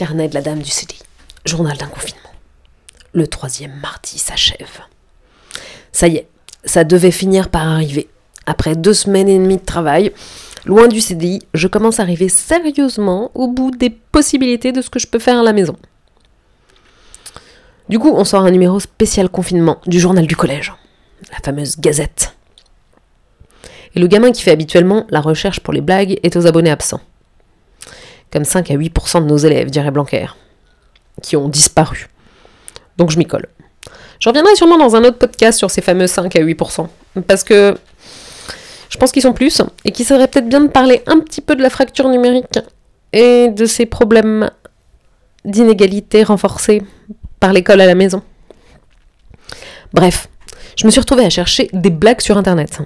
Carnet de la dame du CDI. Journal d'un confinement. Le troisième mardi s'achève. Ça y est, ça devait finir par arriver. Après deux semaines et demie de travail, loin du CDI, je commence à arriver sérieusement au bout des possibilités de ce que je peux faire à la maison. Du coup, on sort un numéro spécial confinement du journal du collège, la fameuse gazette. Et le gamin qui fait habituellement la recherche pour les blagues est aux abonnés absents. Comme 5 à 8% de nos élèves, dirait Blanquer, qui ont disparu. Donc je m'y colle. Je reviendrai sûrement dans un autre podcast sur ces fameux 5 à 8%. Parce que je pense qu'ils sont plus et qu'il serait peut-être bien de parler un petit peu de la fracture numérique et de ces problèmes d'inégalité renforcés par l'école à la maison. Bref, je me suis retrouvée à chercher des blagues sur Internet.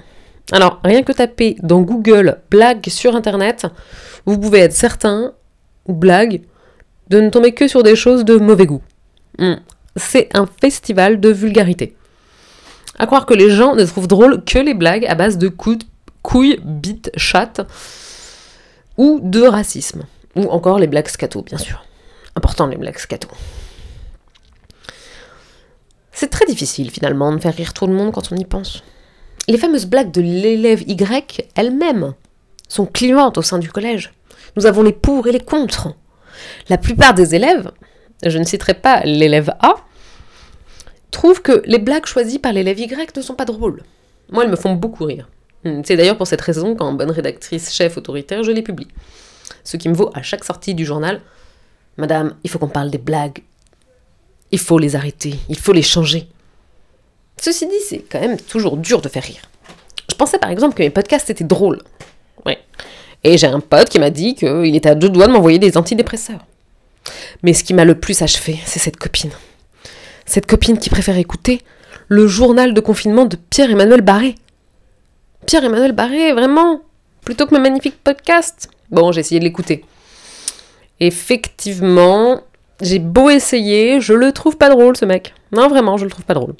Alors, rien que taper dans Google blagues sur Internet, vous pouvez être certain, ou blague, de ne tomber que sur des choses de mauvais goût. Hmm. C'est un festival de vulgarité. À croire que les gens ne trouvent drôle que les blagues à base de couilles, bites, chattes, ou de racisme. Ou encore les blagues scato, bien sûr. Important les blagues scato. C'est très difficile finalement de faire rire tout le monde quand on y pense. Les fameuses blagues de l'élève Y elles-mêmes sont clientes au sein du collège. Nous avons les pour et les contre. La plupart des élèves, je ne citerai pas l'élève A, trouvent que les blagues choisies par l'élève Y ne sont pas drôles. Moi, elles me font beaucoup rire. C'est d'ailleurs pour cette raison qu'en bonne rédactrice chef autoritaire, je les publie. Ce qui me vaut à chaque sortie du journal Madame, il faut qu'on parle des blagues. Il faut les arrêter, il faut les changer. Ceci dit, c'est quand même toujours dur de faire rire. Je pensais par exemple que mes podcasts étaient drôles. Ouais. Et j'ai un pote qui m'a dit qu'il était à deux doigts de m'envoyer des antidépresseurs. Mais ce qui m'a le plus achevé, c'est cette copine. Cette copine qui préfère écouter le journal de confinement de Pierre-Emmanuel Barré. Pierre-Emmanuel Barré, vraiment Plutôt que mes magnifiques podcasts Bon, j'ai essayé de l'écouter. Effectivement, j'ai beau essayer, je le trouve pas drôle ce mec. Non, vraiment, je le trouve pas drôle.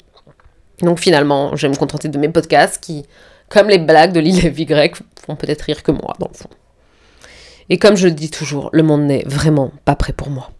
Donc finalement, je vais me contenter de mes podcasts qui, comme les blagues de l'île Y, font peut-être rire que moi, dans le fond. Et comme je le dis toujours, le monde n'est vraiment pas prêt pour moi.